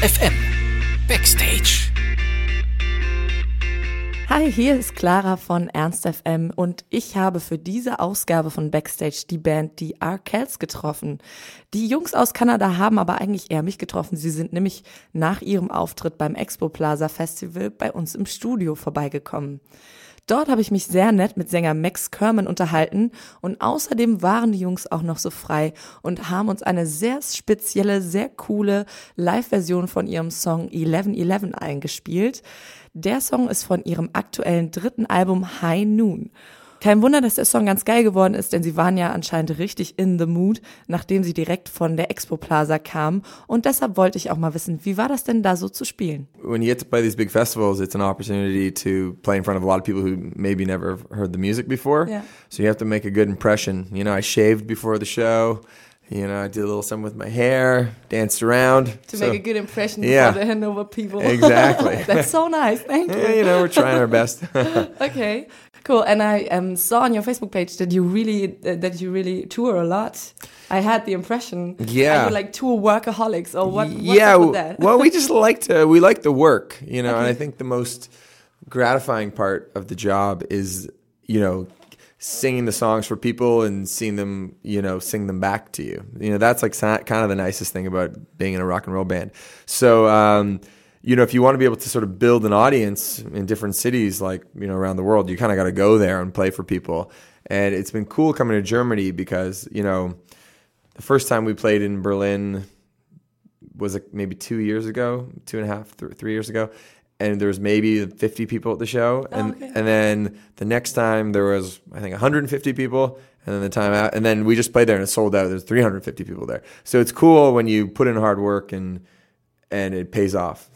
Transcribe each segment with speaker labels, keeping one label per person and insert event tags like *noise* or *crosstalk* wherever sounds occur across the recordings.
Speaker 1: FM Backstage.
Speaker 2: Hi, hier ist Clara von Ernst FM und ich habe für diese Ausgabe von Backstage die Band die Arkells getroffen. Die Jungs aus Kanada haben aber eigentlich eher mich getroffen. Sie sind nämlich nach ihrem Auftritt beim Expo Plaza Festival bei uns im Studio vorbeigekommen. Dort habe ich mich sehr nett mit Sänger Max Kerman unterhalten und außerdem waren die Jungs auch noch so frei und haben uns eine sehr spezielle, sehr coole Live-Version von ihrem Song 1111 eingespielt. Der Song ist von ihrem aktuellen dritten Album High Noon. Kein Wunder, dass der Song ganz geil geworden ist, denn sie waren ja anscheinend richtig in the mood, nachdem sie direkt von der Expo Plaza kamen. Und deshalb wollte ich auch mal wissen, wie war das denn da so zu spielen?
Speaker 3: When you get to play these big festivals, it's an opportunity to play in front of a lot of people who maybe never heard the music before.
Speaker 2: Yeah.
Speaker 3: So you have to make a good impression. You know, I shaved before the show. You know, I did a little something with my hair, danced around.
Speaker 2: To
Speaker 3: So-
Speaker 2: make a good impression
Speaker 3: Yeah.
Speaker 2: for the Hanover people.
Speaker 3: Exactly. *laughs*
Speaker 2: That's so nice. Thank *laughs* you.
Speaker 3: Yeah, you know, we're trying our best. *laughs*
Speaker 2: Okay, cool. And I um, saw on your Facebook page that you really uh, that you really tour a lot. I had the impression.
Speaker 3: Yeah.
Speaker 2: Are you like tour workaholics or what? What's
Speaker 3: yeah,
Speaker 2: up with that?
Speaker 3: well, we just *laughs* like to we like the work, you know, and I think the most gratifying part of the job is, you know, singing the songs for people and seeing them, you know, sing them back to you. You know, that's like kind of the nicest thing about being in a rock and roll band. So, um, you know, if you want to be able to sort of build an audience in different cities, like you know, around the world, you kind of got to go there and play for people. And it's been cool coming to Germany because you know, the first time we played in Berlin was like maybe two years ago, two and a half, th- three years ago, and there was maybe 50 people at the show, oh, and
Speaker 2: okay.
Speaker 3: and then the next time there was I think 150 people, and then the time out, and then we just played there and it sold out. There's 350 people there, so it's cool when you put in hard work and and it pays off.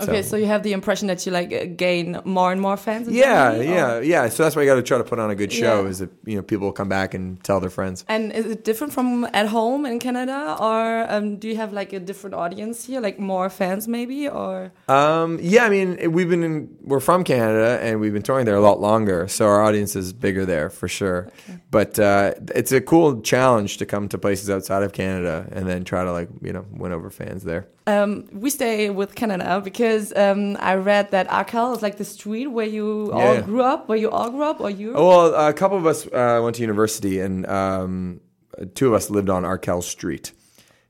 Speaker 2: okay, so you have the impression that you like gain more and more fans.
Speaker 3: yeah,
Speaker 2: Germany, or-
Speaker 3: yeah, yeah. So that's why you got to try to put on a good show.
Speaker 2: Yeah.
Speaker 3: Is that you know people will come back and tell their friends.
Speaker 2: And is it different from at home in Canada, or um, do you have like a different audience here, like more fans maybe, or?
Speaker 3: Um, yeah, I mean, we've been in, we're from Canada and we've been touring there a lot longer, so our audience is bigger there for sure. But uh, it's a cool challenge to come to places outside of Canada and then try to like you know win over fans there.
Speaker 2: Um, we stay with Canada because um, I read that Arkell is like the street where you all
Speaker 3: Yeah.
Speaker 2: grew up, where you all grew up, or you.
Speaker 3: Well, a couple of us uh, went to university, and um, two of us lived on Arkell Street.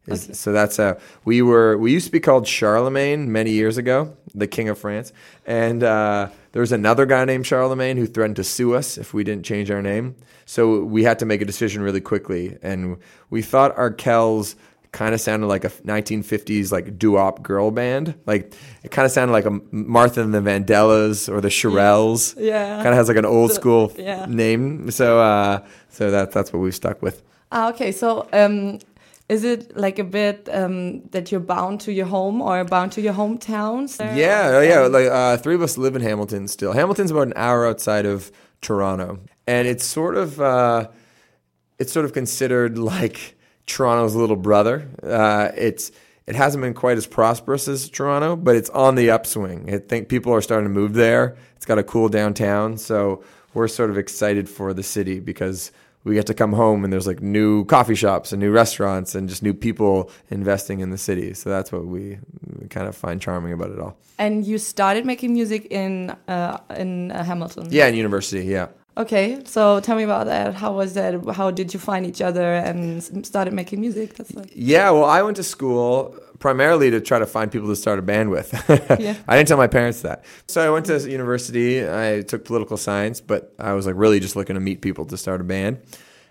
Speaker 3: Is- So that's uh, we were. We used to be called Charlemagne many years ago, the King of France, and uh, there was another guy named Charlemagne who threatened to sue us if we didn't change our name. So we had to make a decision really quickly, and we thought Arkell's kind of sounded like a 1950s like doo-wop girl band. Like it kind of sounded like a Martha and the Vandellas or the Shirelles.
Speaker 2: Yeah.
Speaker 3: kind of has like an old school
Speaker 2: yeah.
Speaker 3: name. So uh, so that that's what we've stuck with.
Speaker 2: Ah, okay, so um, is it like a bit um, that you're bound to your home or bound to your hometowns? there?
Speaker 3: Yeah,
Speaker 2: Or-
Speaker 3: yeah. Like uh, three of us live in Hamilton still. Hamilton's about an hour outside of Toronto, and it's sort of uh, it's sort of considered like Toronto's little brother. Uh, it's it hasn't been quite as prosperous as Toronto, but it's on the upswing. I think people are starting to move there. It's got a cool downtown, so we're sort of excited for the city because we get to come home and there's like new coffee shops and new restaurants and just new people investing in the city. So that's what we kind of find charming about it all.
Speaker 2: And you started making music in uh, in uh, Hamilton.
Speaker 3: Yeah, in university, yeah.
Speaker 2: Okay, so tell me about that. How was that? How did you find each other and started making music? That's like
Speaker 3: Yeah, well, I went to school primarily to try to find people to start a band with. *laughs*
Speaker 2: Yeah.
Speaker 3: I didn't tell my parents that. So I went to university. I took political science, but I was like really just looking to meet people to start a band.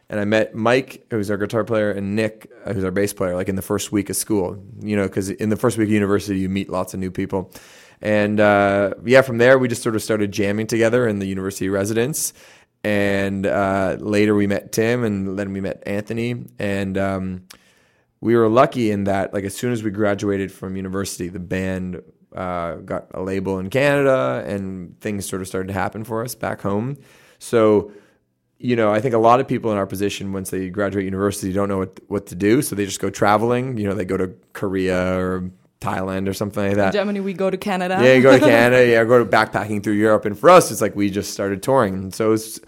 Speaker 3: And I met Mike, who's our guitar player, and Nick, uh, who's our bass player, like in the first week of school. You know, because in the first week of university, you meet lots of new people. And uh, yeah, from there, we just sort of started jamming together in the university residence. And uh, later, we met Tim, and then we met Anthony. And um, we were lucky in that, like, as soon as we graduated from university, the band uh, got a label in Canada, and things sort of started to happen for us back home. So, you know, I think a lot of people in our position, once they graduate university, don't know what what to do, so they just go traveling. You know, they go to Korea or Thailand or something like
Speaker 2: in
Speaker 3: that.
Speaker 2: Germany, we go to Canada.
Speaker 3: Yeah, you go to Canada, *laughs* yeah, go to backpacking through Europe, and for us, it's like we just started touring, and so it's,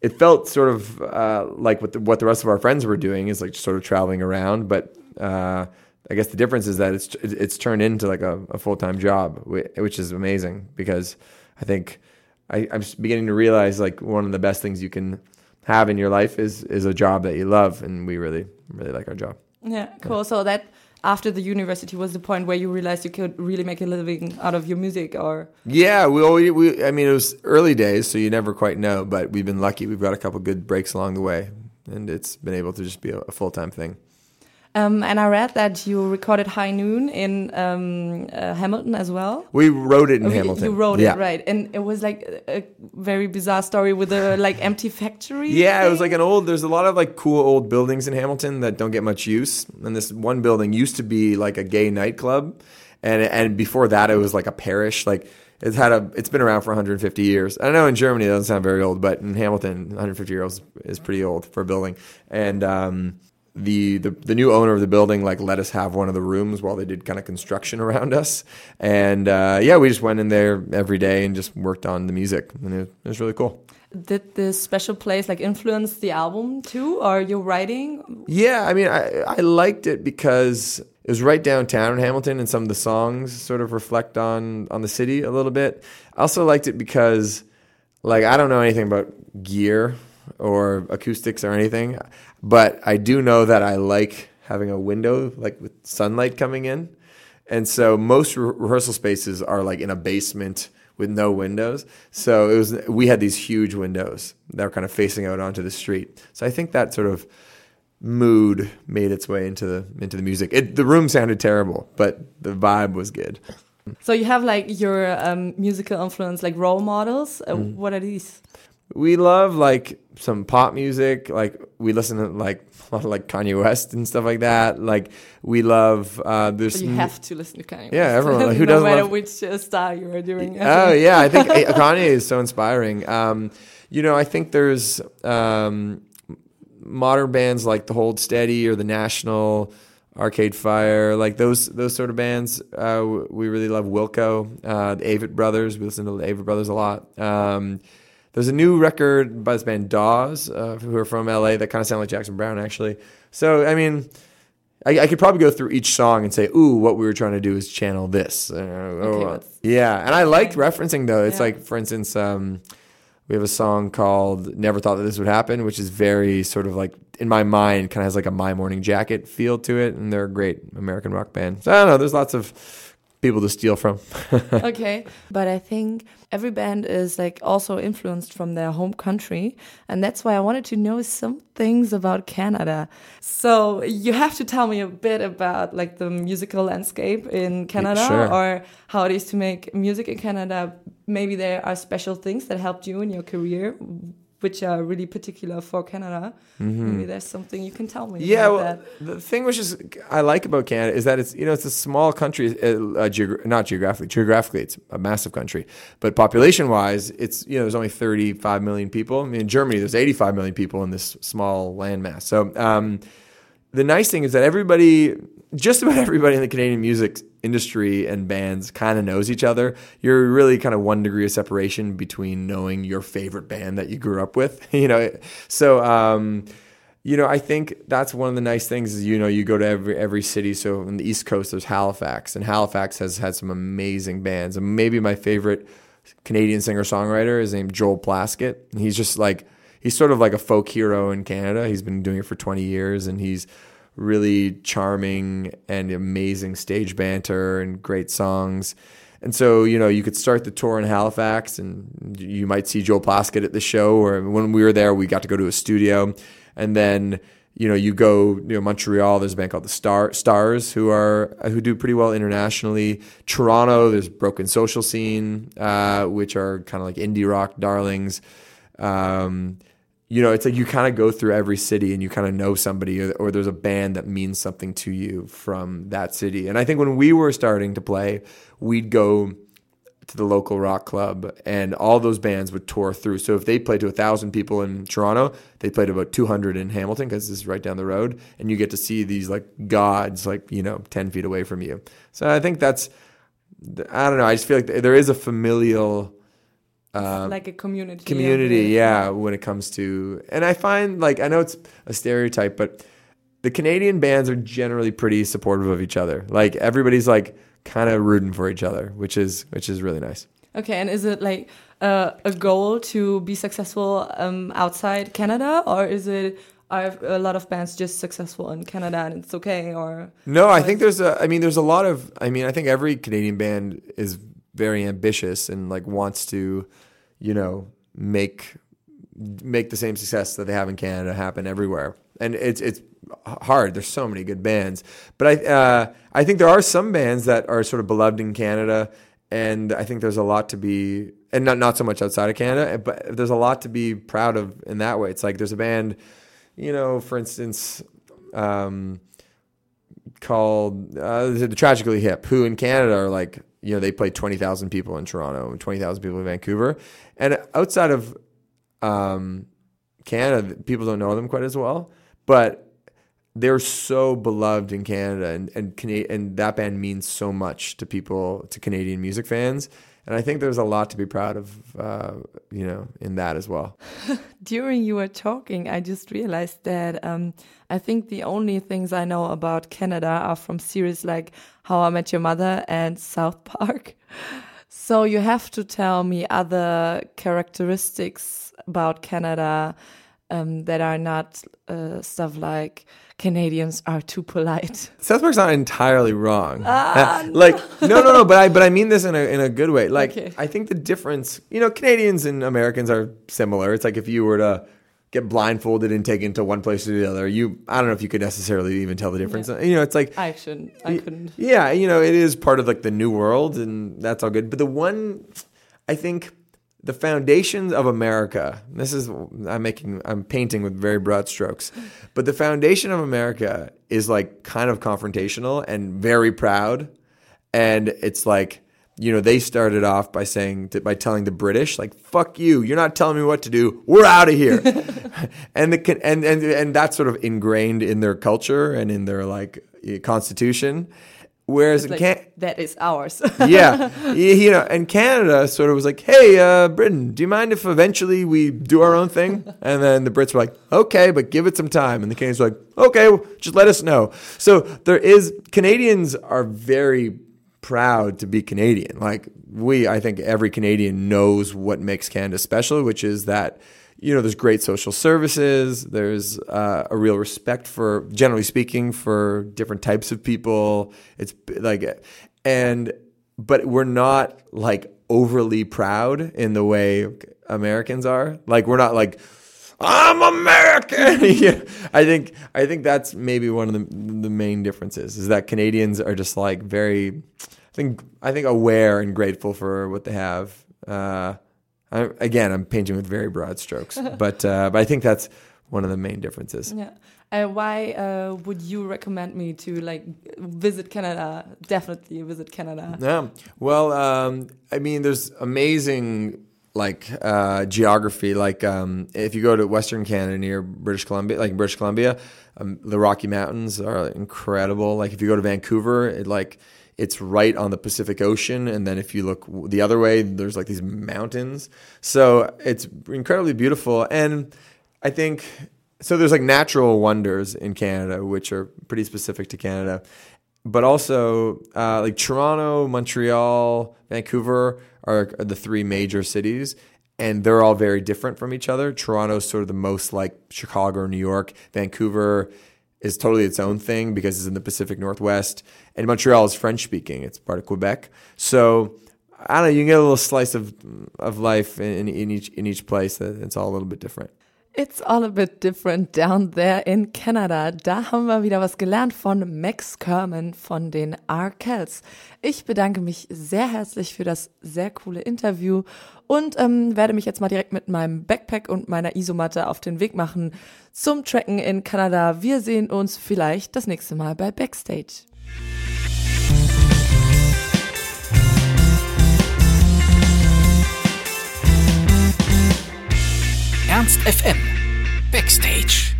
Speaker 3: it felt sort of uh, like what the, what the rest of our friends were doing is like just sort of traveling around, but uh, I guess the difference is that it's it's turned into like a, a full time job, which is amazing because I think I, I'm beginning to realize like one of the best things you can have in your life is is a job that you love, and we really really like our job.
Speaker 2: Yeah, cool. So that after the university was the point where you realized you could really make a living out of your music or?
Speaker 3: Yeah we, we i mean it was early days so you never quite know but we've been lucky. We've got a couple good breaks along the way and it's been able to just be a, a full-time thing
Speaker 2: um, and I read that you recorded High Noon in um, uh, Hamilton as well.
Speaker 3: We wrote it in
Speaker 2: oh,
Speaker 3: Hamilton.
Speaker 2: You wrote yeah. it right, and it was like a very bizarre story with a like empty factory. *laughs*
Speaker 3: Yeah,
Speaker 2: thing.
Speaker 3: it was like an old. There's a lot of like cool old buildings in Hamilton that don't get much use, and this one building used to be like a gay nightclub, and and before that it was like a parish. Like it's had a. It's been around for 150 years. I know in Germany it doesn't sound very old, but in Hamilton 150 years is pretty old for a building, and. um the, the the new owner of the building like let us have one of the rooms while they did kind of construction *laughs* around us, and uh, yeah, we just went in there every day and just worked on the music, and it, it was really cool.
Speaker 2: Did this special place like influence the album too, or your writing?
Speaker 3: Yeah, I mean, I I liked it because it was right downtown in Hamilton, and some of the songs sort of reflect on on the city a little bit. I also liked it because, like, I don't know anything about gear or acoustics or anything. But I do know that I like having a window, like with sunlight coming in. And so most re- rehearsal spaces are like in a basement with no windows. So it was we had these huge windows that were kind of facing out onto the street. So I think that sort of mood made its way into the into the music. It, the room sounded terrible, but the vibe was good.
Speaker 2: So you have like your um, musical influence, like role models. Uh, mm. What are these?
Speaker 3: We love like some pop music. Like we listen to like *laughs* like Kanye West and stuff like that. Like we love. Uh, there's
Speaker 2: you have to listen to Kanye.
Speaker 3: Yeah,
Speaker 2: West.
Speaker 3: everyone. Like, *laughs* who
Speaker 2: no
Speaker 3: doesn't?
Speaker 2: matter
Speaker 3: love...
Speaker 2: which uh, style you are doing.
Speaker 3: oh yeah, I think *laughs* eh, Kanye is so inspiring. Um, you know, I think there's um, modern bands like the Hold Steady or the National. Arcade Fire, like those those sort of bands. Uh, we really love Wilco, uh, the Avett Brothers. We listen to the Avett Brothers a lot. Um, there's a new record by this band Dawes, uh, who are from LA, that kind of sound like Jackson Browne, actually. So, I mean, I, I, could probably go through each song and say, "Ooh, what we were trying to do is channel this." Uh,
Speaker 2: okay,
Speaker 3: oh, yeah, and I like referencing though. It's yeah. like, for instance, um, we have a song called "Never Thought That This Would Happen," which is very sort of like in my mind, kind of has like a My Morning Jacket feel to it, and they're a great American rock band. So I don't know. There's lots of people to steal from. *laughs*
Speaker 2: okay, but I think every band is like also influenced from their home country, and that's why I wanted to know some things about Canada. So you have to tell me a bit about like the musical landscape in Canada,
Speaker 3: sure.
Speaker 2: or how it is to make music in Canada. Maybe there are special things that helped you in your career which are really particular for Canada. Mm-hmm. Maybe there's something you can tell me.
Speaker 3: Yeah, well,
Speaker 2: that.
Speaker 3: the thing which is I like about Canada is that it's you know it's a small country, uh, uh, geog- not geographically. Geographically, it's a massive country, but population wise, it's you know there's only 35 million people. I mean, in Germany, there's 85 million people in this small landmass. So um, the nice thing is that everybody, just about everybody in the Canadian music industry and bands kind of knows each other. You're really kind of one degree of separation between knowing your favorite band that you grew up with, *laughs* you know. So, um, you know, I think that's one of the nice things is you know you go to every every city. So in the East Coast, there's Halifax, and Halifax has had some amazing bands. And maybe my favorite Canadian singer songwriter is named Joel Plaskett. And he's just like he's sort of like a folk hero in Canada. He's been doing it for 20 years, and he's really charming and amazing stage banter and great songs. And so, you know, you could start the tour in Halifax and you might see Joel Plaskett at the show. Or when we were there, we got to go to a studio. And then, you know, you go, you know, Montreal, there's a band called the Star Stars who are, who do pretty well internationally. Toronto, there's Broken Social Scene, uh, which are kind of like indie rock darlings. Um, you know, it's like you kind of go through every city and you kind of know somebody or, or, there's a band that means something to you from that city. And I think when we were starting to play, we'd go to the local rock club and all those bands would tour through. So if they played to a thousand people in Toronto, they played about 200 in Hamilton because this is right down the road. And you get to see these like gods, like, you know, 10 feet away from you. So I think that's, I don't know. I just feel like there is a familial
Speaker 2: um, like a community.
Speaker 3: Community, yeah, when it comes to, and I find like I know it's a stereotype, but the Canadian bands are generally pretty supportive of each other. Like everybody's like kind of rooting for each other, which is which is really nice.
Speaker 2: Okay, and is it like uh, a goal to be successful um, outside Canada, or is it are a lot of bands just successful in Canada and it's okay? Or
Speaker 3: No, I think there's a. I mean, there's a lot of. I mean, I think every Canadian band is very ambitious and like wants to, you know, make make the same success that they have in Canada happen everywhere. And it's it's hard. There's so many good bands, but I uh, I think there are some bands that are sort of beloved in Canada, and I think there's a lot to be and not not so much outside of Canada, but there's a lot to be proud of in that way. It's like there's a band, you know, for instance. Um, called uh, the Tragically Hip, who in Canada are like, you know, they play 20,000 people in Toronto and 20,000 people in Vancouver. And outside of um, Canada, people don't know them quite as well, but they're so beloved in Canada and, and, Cana- and that band means so much to people, to Canadian music fans. And I think there's a lot to be proud of, uh, you know, in that as well. *laughs*
Speaker 2: During you were talking, I just realized that um, I think the only things I know about Canada are from series like How I Met Your Mother and South Park. *laughs* So you have to tell me other characteristics about Canada um, that are not uh, stuff like Canadians are too polite. *laughs*
Speaker 3: South Park's not entirely wrong. Ah, uh, like no. no, no, but I but I mean this in a in a good way. Like okay. I think the difference, you know, Canadians and Americans are similar. It's like if you were to get blindfolded and taken to one place or the other, you I don't know if you could necessarily even tell the difference. Yeah. You know, it's like
Speaker 2: I shouldn't. I couldn't.
Speaker 3: Yeah, you know, it is part of like the new world, and that's all good. But the one I think the foundations of America. This is I'm making I'm painting with very broad strokes, but the foundation of America is like kind of confrontational and very proud, and it's like you know they started off by saying by telling the British like fuck you, you're not telling me what to do, we're out of here, *laughs* and the and and and that's sort of ingrained in their culture and in their like eh, constitution Whereas like, Can-
Speaker 2: that is ours. *laughs*
Speaker 3: yeah, *laughs* you know, and Canada sort of was like, "Hey, uh, Britain, do you mind if eventually we do our own thing?" *laughs* And then the Brits were like, "Okay, but give it some time." And the Canadians were like, "Okay, well, just let us know." So there is Canadians are very proud to be Canadian. Like we, I think every Canadian knows what makes Canada special, which is that you know, there's great social services. There's uh, a real respect for, generally speaking, for different types of people. It's like, and, but we're not like overly proud in the way Americans are. Like, we're not like, I'm American. *laughs* yeah. I think, I think that's maybe one of the, the main differences is that Canadians are just like very, I think, I think aware and grateful for what they have. Uh, I, again, I'm painting with very broad strokes, *laughs* but uh, but I think that's one of the main differences.
Speaker 2: Yeah. Uh, why uh, would you recommend me to like visit Canada? Definitely visit Canada.
Speaker 3: Yeah. Well, um, I mean, there's amazing like uh, geography. Like um, if you go to Western Canada near British Columbia, like British Columbia, um, the Rocky Mountains are incredible. Like if you go to Vancouver, it like it's right on the Pacific Ocean. And then if you look the other way, there's like these mountains. So it's incredibly beautiful. And I think so there's like natural wonders in Canada, which are pretty specific to Canada. But also, uh, like Toronto, Montreal, Vancouver are, are the three major cities and they're all very different from each other. Toronto's sort of the most like Chicago or New York. Vancouver is totally its own thing because it's in the Pacific Northwest, and Montreal is French speaking. It's part of Quebec, so I don't know. You can get a little slice of of life in, in each in each place. It's all a little bit different.
Speaker 2: It's all a bit different down there in Canada. Da haben wir wieder was gelernt von Max Kerman von den Arkells. Ich bedanke mich sehr herzlich für das sehr coole Interview und ähm, werde mich jetzt mal direkt mit meinem Backpack und meiner Isomatte auf den Weg machen zum Tracken in Kanada. Wir sehen uns vielleicht das nächste Mal bei Backstage. Ernst FM Backstage.